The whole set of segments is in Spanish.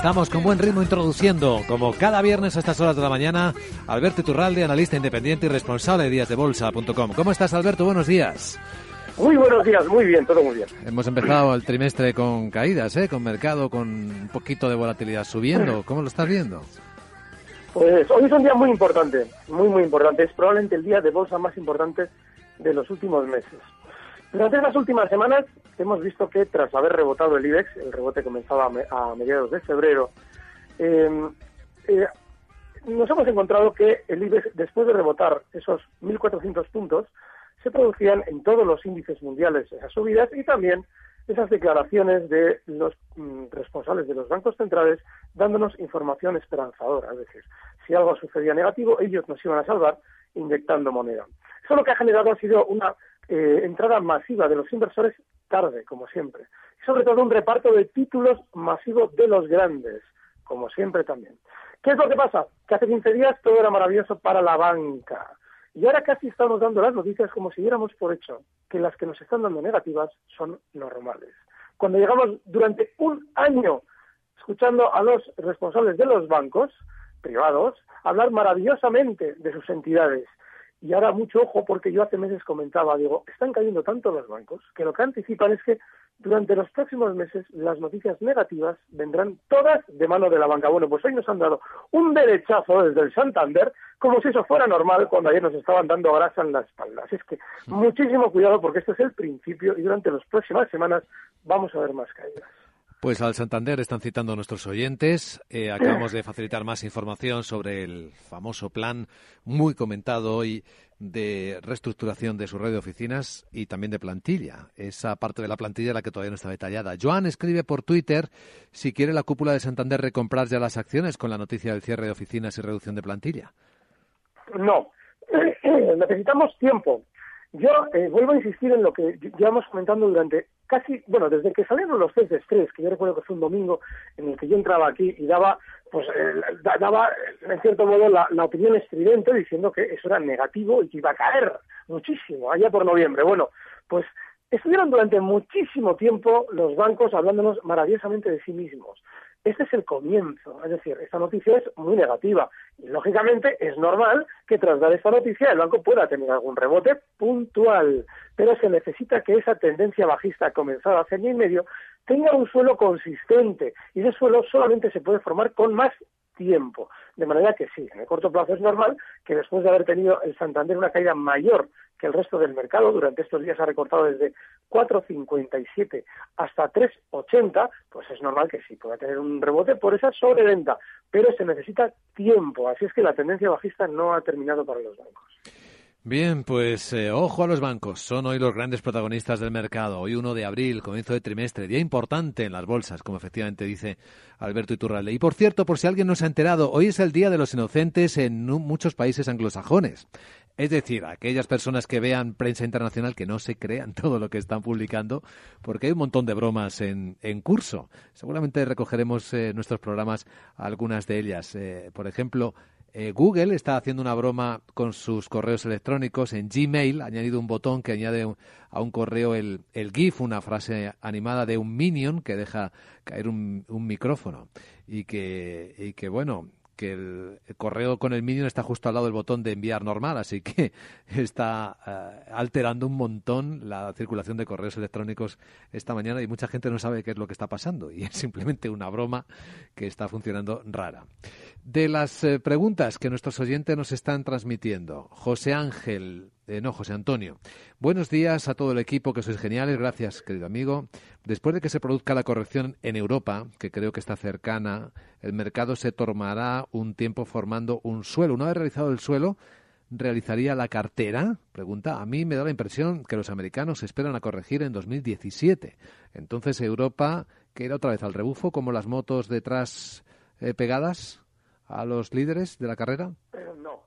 Estamos con buen ritmo introduciendo, como cada viernes a estas horas de la mañana, Alberto Iturralde, analista independiente y responsable de díasdebolsa.com. ¿Cómo estás, Alberto? Buenos días. Muy buenos días, muy bien, todo muy bien. Hemos empezado el trimestre con caídas, ¿eh? con mercado con un poquito de volatilidad subiendo. ¿Cómo lo estás viendo? Pues hoy es un día muy importante, muy, muy importante. Es probablemente el día de bolsa más importante de los últimos meses. Durante las últimas semanas hemos visto que tras haber rebotado el IBEX, el rebote comenzaba a mediados de febrero, em, eh, nos hemos encontrado que el IBEX, después de rebotar esos 1.400 puntos, se producían en todos los índices mundiales esas subidas y también esas declaraciones de los mm, responsables de los bancos centrales dándonos información esperanzadora. Es decir, si algo sucedía negativo, ellos nos iban a salvar inyectando moneda. Eso lo que ha generado ha sido una eh, entrada masiva de los inversores tarde, como siempre. Y sobre todo un reparto de títulos masivos de los grandes, como siempre también. ¿Qué es lo que pasa? Que hace 15 días todo era maravilloso para la banca. Y ahora casi estamos dando las noticias como si diéramos por hecho que las que nos están dando negativas son normales. Cuando llegamos durante un año escuchando a los responsables de los bancos privados hablar maravillosamente de sus entidades y ahora mucho ojo porque yo hace meses comentaba, digo, están cayendo tanto los bancos que lo que anticipan es que durante los próximos meses las noticias negativas vendrán todas de mano de la banca. Bueno, pues hoy nos han dado un derechazo desde el Santander como si eso fuera normal cuando ayer nos estaban dando grasa en la espalda. Así es que muchísimo cuidado porque este es el principio y durante las próximas semanas vamos a ver más caídas. Pues al Santander están citando nuestros oyentes. Eh, acabamos de facilitar más información sobre el famoso plan muy comentado hoy de reestructuración de su red de oficinas y también de plantilla. Esa parte de la plantilla la que todavía no está detallada. Joan escribe por Twitter si quiere la cúpula de Santander recomprar ya las acciones con la noticia del cierre de oficinas y reducción de plantilla. No, necesitamos tiempo. Yo eh, vuelvo a insistir en lo que llevamos comentando durante casi, bueno, desde que salieron los test de estrés, que yo recuerdo que fue un domingo en el que yo entraba aquí y daba, pues, eh, daba, en cierto modo, la, la, opinión estridente diciendo que eso era negativo y que iba a caer muchísimo allá por noviembre. Bueno, pues estuvieron durante muchísimo tiempo los bancos hablándonos maravillosamente de sí mismos. Este es el comienzo, es decir, esta noticia es muy negativa. Y lógicamente es normal que tras dar esta noticia el banco pueda tener algún rebote puntual, pero se necesita que esa tendencia bajista comenzada hace año y medio tenga un suelo consistente. Y ese suelo solamente se puede formar con más tiempo. De manera que sí, en el corto plazo es normal que después de haber tenido el Santander una caída mayor que el resto del mercado, durante estos días ha recortado desde 4,57 hasta 3,80, pues es normal que sí pueda tener un rebote por esa sobreventa, pero se necesita tiempo, así es que la tendencia bajista no ha terminado para los bancos. Bien, pues eh, ojo a los bancos. Son hoy los grandes protagonistas del mercado. Hoy 1 de abril, comienzo de trimestre, día importante en las bolsas, como efectivamente dice Alberto Iturralde. Y por cierto, por si alguien no se ha enterado, hoy es el Día de los Inocentes en muchos países anglosajones. Es decir, aquellas personas que vean prensa internacional que no se crean todo lo que están publicando, porque hay un montón de bromas en, en curso. Seguramente recogeremos en eh, nuestros programas algunas de ellas. Eh, por ejemplo, eh, Google está haciendo una broma con sus correos electrónicos. En Gmail ha añadido un botón que añade a un correo el, GIF, una frase animada de un minion que deja caer un, micrófono. Y que, y que, bueno, que el, correo con el Minion está justo al lado del botón de enviar normal, así que está eh, alterando un montón la circulación de correos electrónicos esta mañana y mucha gente no sabe qué es lo que está pasando y es simplemente una broma que está funcionando rara. De las eh, preguntas que nuestros oyentes nos están transmitiendo, José Ángel eh, no, José Antonio. Buenos días a todo el equipo, que sois geniales. Gracias, querido amigo. Después de que se produzca la corrección en Europa, que creo que está cercana, el mercado se tomará un tiempo formando un suelo. Una vez realizado el suelo, realizaría la cartera? Pregunta. A mí me da la impresión que los americanos esperan a corregir en 2017. Entonces Europa, que era otra vez al rebufo, como las motos detrás eh, pegadas a los líderes de la carrera. no,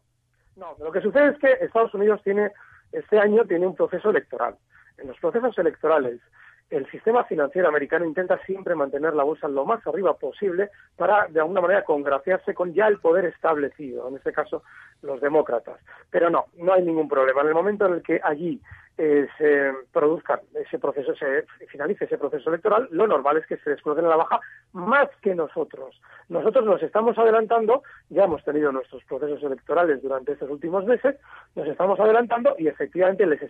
no. Lo que sucede es que Estados Unidos tiene este año tiene un proceso electoral. En los procesos electorales el sistema financiero americano intenta siempre mantener la bolsa lo más arriba posible para, de alguna manera, congraciarse con ya el poder establecido, en este caso los demócratas. Pero no, no hay ningún problema. En el momento en el que allí eh, se produzca ese proceso, se finalice ese proceso electoral, lo normal es que se descoloquen a la baja más que nosotros. Nosotros nos estamos adelantando, ya hemos tenido nuestros procesos electorales durante estos últimos meses, nos estamos adelantando y efectivamente les,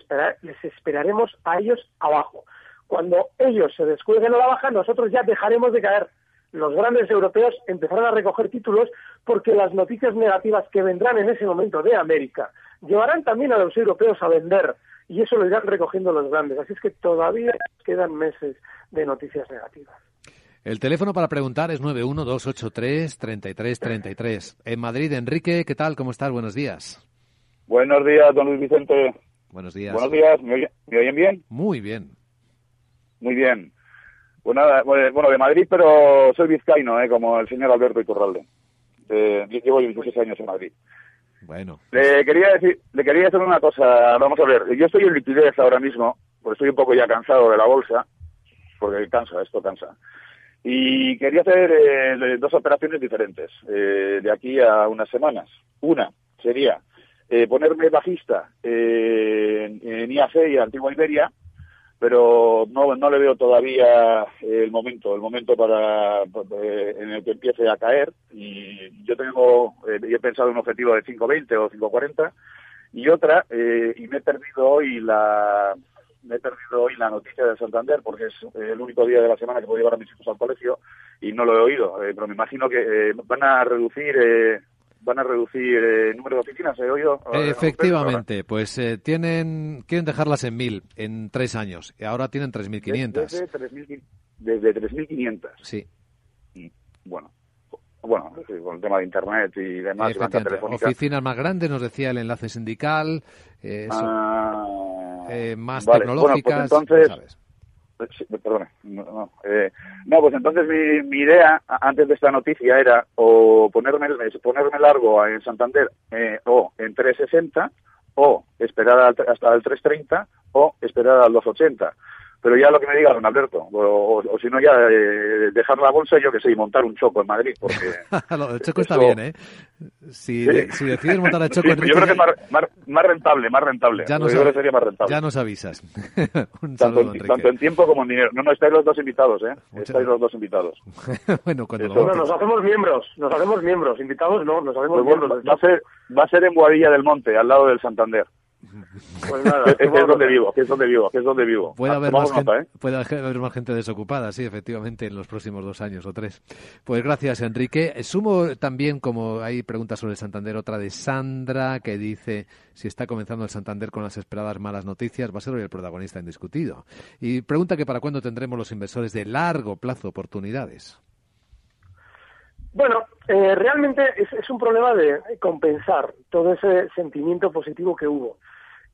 les esperaremos a ellos abajo. Cuando ellos se descuelguen a la baja, nosotros ya dejaremos de caer. Los grandes europeos empezarán a recoger títulos porque las noticias negativas que vendrán en ese momento de América llevarán también a los europeos a vender y eso lo irán recogiendo los grandes. Así es que todavía quedan meses de noticias negativas. El teléfono para preguntar es 912833333. En Madrid, Enrique, ¿qué tal? ¿Cómo estás? Buenos días. Buenos días, don Luis Vicente. Buenos días. Buenos días, ¿me, oyen bien? Muy bien. Muy bien. Pues nada, bueno, de Madrid, pero soy vizcaíno, ¿eh? como el señor Alberto Iturralde. De, llevo 26 años en Madrid. Bueno. Le quería decir, le quería decir una cosa. Vamos a ver, yo estoy en liquidez ahora mismo, porque estoy un poco ya cansado de la bolsa, porque cansa, esto cansa. Y quería hacer eh, dos operaciones diferentes eh, de aquí a unas semanas. Una sería eh, ponerme bajista en, en IAC y Antigua Iberia, pero no, no le veo todavía el momento, el momento para eh, en el que empiece a caer. Y yo tengo, eh, he pensado en un objetivo de 5.20 o 5.40 y otra, eh, y me he perdido hoy la me he perdido hoy la noticia de Santander porque es el único día de la semana que puedo llevar a mis hijos al colegio y no lo he oído, pero me imagino que van a reducir van a reducir el número de oficinas, ¿he oído? Efectivamente, pues eh, tienen quieren dejarlas en mil en tres años y ahora tienen 3.500. Desde 3.500. Sí. bueno, bueno, con el tema de Internet y demás. Oficinas más grandes, nos decía el enlace sindical, eh, ah, eh, más pues tecnológicas. entonces, Sí, no, eh, no, pues entonces mi, mi, idea antes de esta noticia era o ponerme, ponerme largo en Santander eh, o en 360 o esperar hasta el 330 o esperar al 280 pero ya lo que me diga don Alberto, o, si no ya eh, dejar la bolsa, yo que sé, y montar un choco en Madrid, porque... el choco está bien, ¿eh? Si, si, decides montar el choco en Yo creo que es más, rentable, más rentable. Ya nos, sería más rentable. Ya nos avisas. tanto, en, tiempo como en dinero. No, no, estáis los dos invitados, ¿eh? Estáis los dos invitados. bueno, cuando lo nos hacemos miembros, nos hacemos miembros. Invitados no, nos hacemos pues miembros. Va a, ser, va a ser en Boadilla del Monte, al lado del Santander. Pues nada, es, donde vivo, es donde vivo, es donde vivo. Puede haber, más gente, ¿eh? puede haber más gente desocupada, sí, efectivamente, en los próximos dos años o tres. Pues gracias, Enrique. Sumo también, como hay preguntas sobre el Santander, otra de Sandra, que dice si está comenzando el Santander con las esperadas malas noticias, va a ser hoy el protagonista indiscutido. Y pregunta que para cuándo tendremos los inversores de largo plazo oportunidades. Bueno, eh, realmente es, es, un problema de compensar todo ese sentimiento positivo que hubo.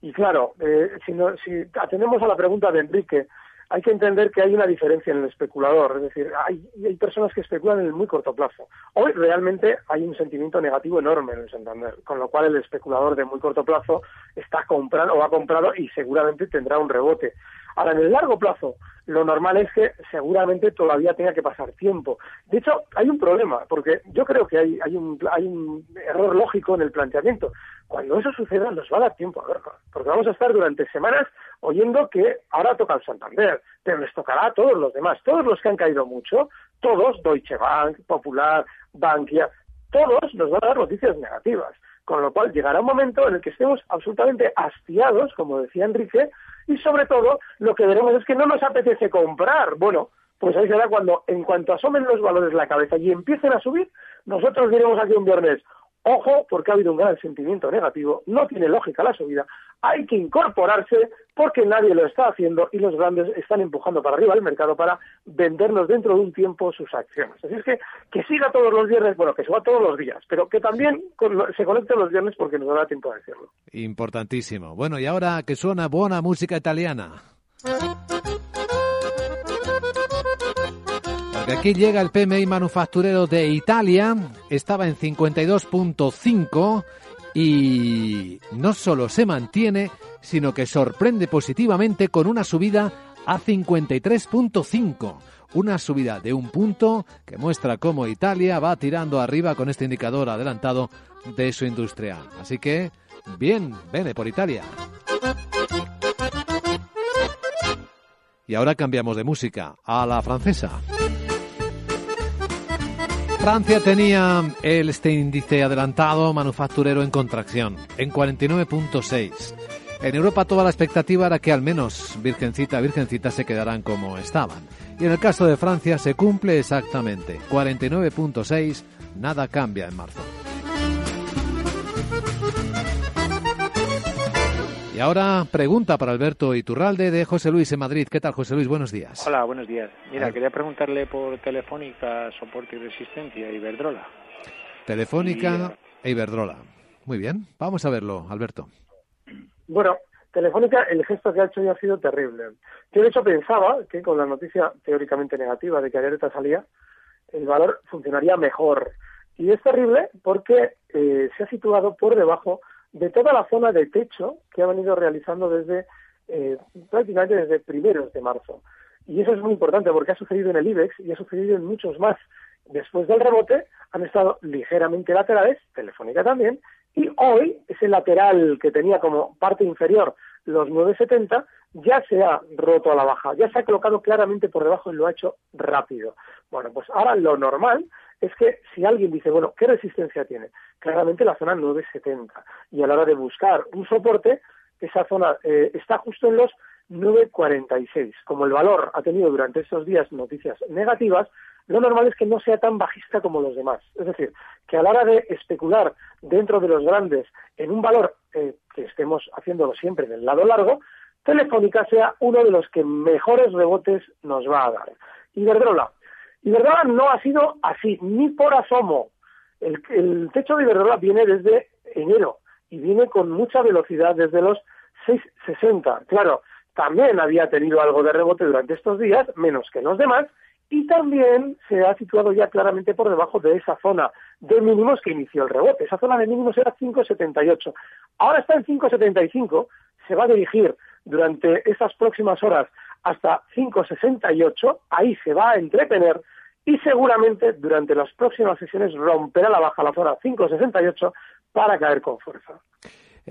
Y claro, eh, si, si atendemos a la pregunta de Enrique, hay que entender que hay una diferencia en el especulador, es decir, hay, hay, personas que especulan en el muy corto plazo. Hoy realmente hay un sentimiento negativo enorme en el Santander, con lo cual el especulador de muy corto plazo está comprando o ha comprado y seguramente tendrá un rebote. Ahora, en el largo plazo, lo normal es que seguramente todavía tenga que pasar tiempo. De hecho, hay un problema, porque yo creo que hay, un, hay un error lógico en el planteamiento. Cuando eso suceda, nos va a dar tiempo a verlo, porque vamos a estar durante semanas oyendo que ahora toca el Santander, pero les tocará a todos los demás, todos los que han caído mucho, todos, Deutsche Bank, Popular, Bankia, todos nos van a dar noticias negativas. Con lo cual llegará un momento en el que estemos absolutamente hastiados, como decía Enrique, y sobre todo lo que veremos es que no nos apetece comprar. Bueno, pues ahí será cuando, en cuanto asomen los valores la cabeza y empiecen a subir, nosotros diremos aquí un viernes, Ojo, porque ha habido un gran sentimiento negativo, no tiene lógica la subida, hay que incorporarse porque nadie lo está haciendo y los grandes están empujando para arriba el mercado para vendernos dentro de un tiempo sus acciones. Así es que que siga todos los viernes, bueno, que siga todos los días, pero que también se conecte los viernes porque nos dará tiempo de decirlo. Importantísimo. Bueno, y ahora que suena buena música italiana. Aquí llega el PMI manufacturero de Italia, estaba en 52.5 y no solo se mantiene, sino que sorprende positivamente con una subida a 53.5. Una subida de un punto que muestra cómo Italia va tirando arriba con este indicador adelantado de su industria. Así que, bien, vene por Italia. Y ahora cambiamos de música a la francesa. Francia tenía el, este índice adelantado manufacturero en contracción, en 49.6. En Europa toda la expectativa era que al menos Virgencita, Virgencita se quedarán como estaban. Y en el caso de Francia se cumple exactamente. 49.6, nada cambia en marzo. Y ahora pregunta para Alberto Iturralde de José Luis en Madrid. ¿Qué tal, José Luis? Buenos días. Hola, buenos días. Mira, quería preguntarle por Telefónica, Soporte y Resistencia, Iberdrola. Telefónica e Iberdrola. Muy bien, vamos a verlo, Alberto. Bueno, Telefónica, el gesto que ha hecho ya ha sido terrible. Yo, de hecho, pensaba que con la noticia teóricamente negativa de que Alerta salía, el valor funcionaría mejor. Y es terrible porque eh, se ha situado por debajo de toda la zona de techo que ha venido realizando desde eh, prácticamente desde primeros de marzo. Y eso es muy importante porque ha sucedido en el IBEX y ha sucedido en muchos más. Después del rebote han estado ligeramente laterales, Telefónica también, y hoy ese lateral que tenía como parte inferior los 970 ya se ha roto a la baja, ya se ha colocado claramente por debajo y lo ha hecho rápido. Bueno, pues ahora lo normal es que si alguien dice, bueno, ¿qué resistencia tiene? Claramente la zona 970. Y a la hora de buscar un soporte, esa zona eh, está justo en los 946. Como el valor ha tenido durante estos días noticias negativas, lo normal es que no sea tan bajista como los demás. Es decir, que a la hora de especular dentro de los grandes en un valor eh, que estemos haciéndolo siempre del lado largo, Telefónica sea uno de los que mejores rebotes nos va a dar. Iberdrola, Iberdrola no ha sido así, ni por asomo. El, techo de Iberdrola viene desde enero y viene con mucha velocidad desde los 6,60. Claro, también había tenido algo de rebote durante estos días, menos que los demás, y también se ha situado ya claramente por debajo de esa zona de mínimos que inició el rebote. Esa zona de mínimos era 5,78. Ahora está en 5,75, se va a dirigir durante estas próximas horas hasta 5,68, ahí se va a entretener y seguramente durante las próximas sesiones romperá la baja la zona 5,68 para caer con fuerza.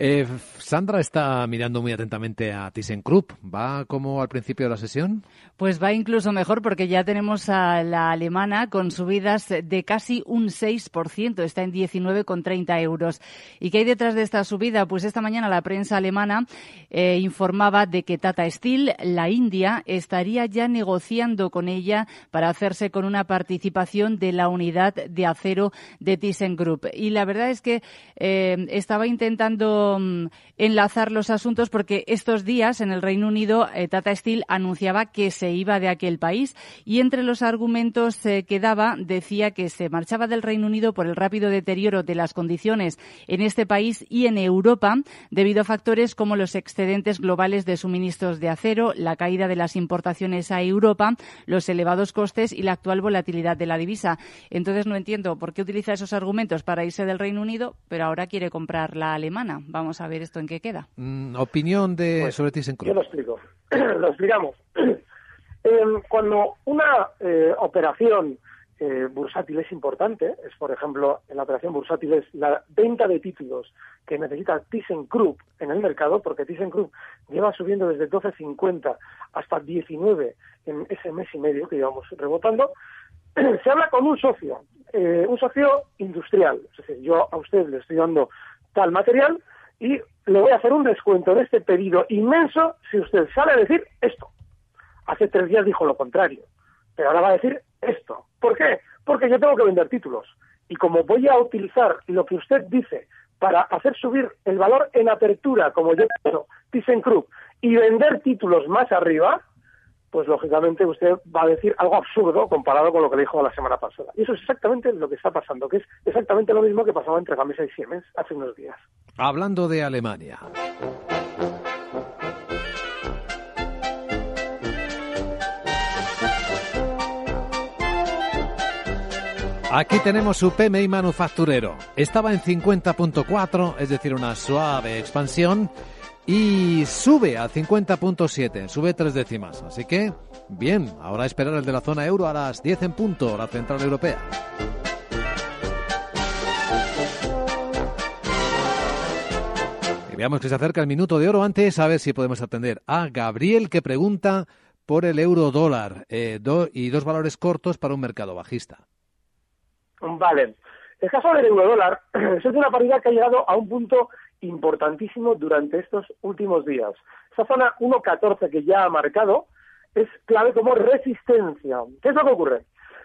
Eh, Sandra está mirando muy atentamente a ThyssenKrupp. ¿Va como al principio de la sesión? Pues va incluso mejor porque ya tenemos a la alemana con subidas de casi un 6%. Está en 19,30 euros. ¿Y qué hay detrás de esta subida? Pues esta mañana la prensa alemana eh, informaba de que Tata Steel, la India, estaría ya negociando con ella para hacerse con una participación de la unidad de acero de ThyssenKrupp. Y la verdad es que eh, estaba intentando Mm, enlazar los asuntos porque estos días en el Reino Unido eh, Tata Steel anunciaba que se iba de aquel país y entre los argumentos eh, que daba decía que se marchaba del Reino Unido por el rápido deterioro de las condiciones en este país y en Europa debido a factores como los excedentes globales de suministros de acero, la caída de las importaciones a Europa, los elevados costes y la actual volatilidad de la divisa. Entonces no entiendo por qué utiliza esos argumentos para irse del Reino Unido, pero ahora quiere comprar la alemana. Vamos a ver esto en qué queda. Mm, opinión de pues, sobre ThyssenKrupp. Yo lo explico. lo explicamos. Em, cuando una eh, operación eh, bursátil es importante, es por ejemplo, en la operación bursátil es la venta de títulos que necesita ThyssenKrupp en el mercado, porque ThyssenKrupp lleva subiendo desde 12.50 hasta 19 en ese mes y medio que llevamos rebotando, se habla con un socio, eh, un socio industrial. Es decir, yo a usted le estoy dando tal material, y le voy a hacer un descuento en este pedido inmenso si usted sale a decir esto. Hace tres días dijo lo contrario, pero ahora va a decir esto. ¿Por qué? Porque yo tengo que vender títulos Y como voy a utilizar lo que usted dice para hacer subir el valor en apertura, como yo he hecho, ThyssenKrupp, y vender títulos más arriba, pues lógicamente usted va a decir algo absurdo comparado con lo que dijo la semana pasada. Y eso es exactamente lo que está pasando, que es exactamente lo mismo que pasaba entre Gamesa y Siemens hace unos días. Hablando de Alemania. Aquí tenemos su PMI manufacturero. Estaba en 50.4, es decir, una suave expansión, y sube a 50.7, sube tres décimas. Así que, bien, ahora esperar el de la zona euro a las 10 en punto, la central europea. Y veamos que se acerca el minuto de oro antes, a ver si podemos atender a Gabriel que pregunta por el euro dólar eh, y dos valores cortos para un mercado bajista. Vale. El caso del euro dólar es una paridad que ha llegado a un punto importantísimo durante estos últimos días. Esa zona 1.14 que ya ha marcado es clave como resistencia. ¿Qué es lo que ocurre?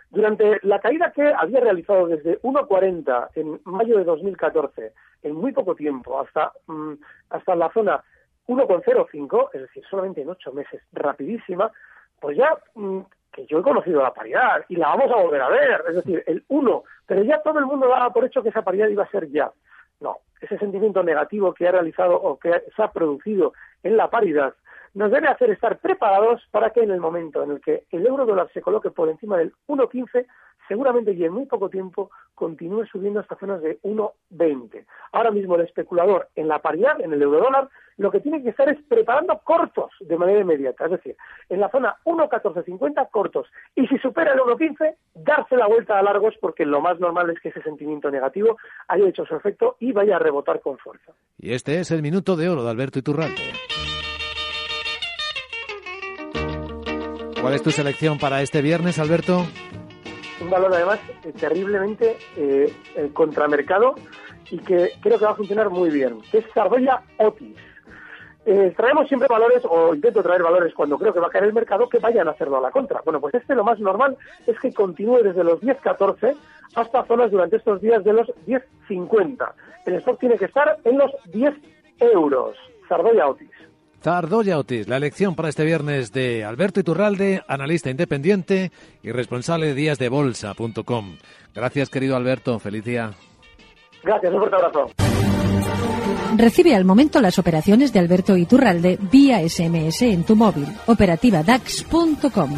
Durante la caída que había realizado desde 1.40 en mayo de 2014, en muy poco tiempo, hasta, mm, hasta la zona 1.05, es decir, solamente en ocho meses, rapidísima, pues ya mm, que yo he conocido la paridad y la vamos a volver a ver, es decir, el 1, pero ya todo el mundo daba por hecho que esa paridad iba a ser ya. No, ese sentimiento negativo que ha realizado o que se ha producido en la paridad nos debe hacer estar preparados para que en el momento en el que el euro dólar se coloque por encima del 1.15 seguramente y en muy poco tiempo continúe subiendo hasta zonas de 1,20. Ahora mismo el especulador en la paridad, en el euro dólar, lo que tiene que estar es preparando cortos de manera inmediata, es decir, en la zona 1,1450 cortos. Y si supera el 1,15, darse la vuelta a largos porque lo más normal es que ese sentimiento negativo haya hecho su efecto y vaya a rebotar con fuerza. Y este es el minuto de oro de Alberto Iturralde. ¿Cuál es tu selección para este viernes, Alberto? Un valor además eh, terriblemente eh, contramercado y que creo que va a funcionar muy bien, que es Sardoya Otis. Eh, traemos siempre valores, o intento traer valores cuando creo que va a caer el mercado, que vayan a hacerlo a la contra. Bueno, pues este lo más normal es que continúe desde los 10.14 hasta zonas durante estos días de los 10.50. El stock tiene que estar en los 10 euros. Sardoya Otis. Zardoya Otis, la elección para este viernes de Alberto Iturralde, analista independiente y responsable de díasdebolsa.com. Gracias, querido Alberto. Feliz día. Gracias, un fuerte abrazo. Recibe al momento las operaciones de Alberto Iturralde vía SMS en tu móvil. Operativa DAX.com.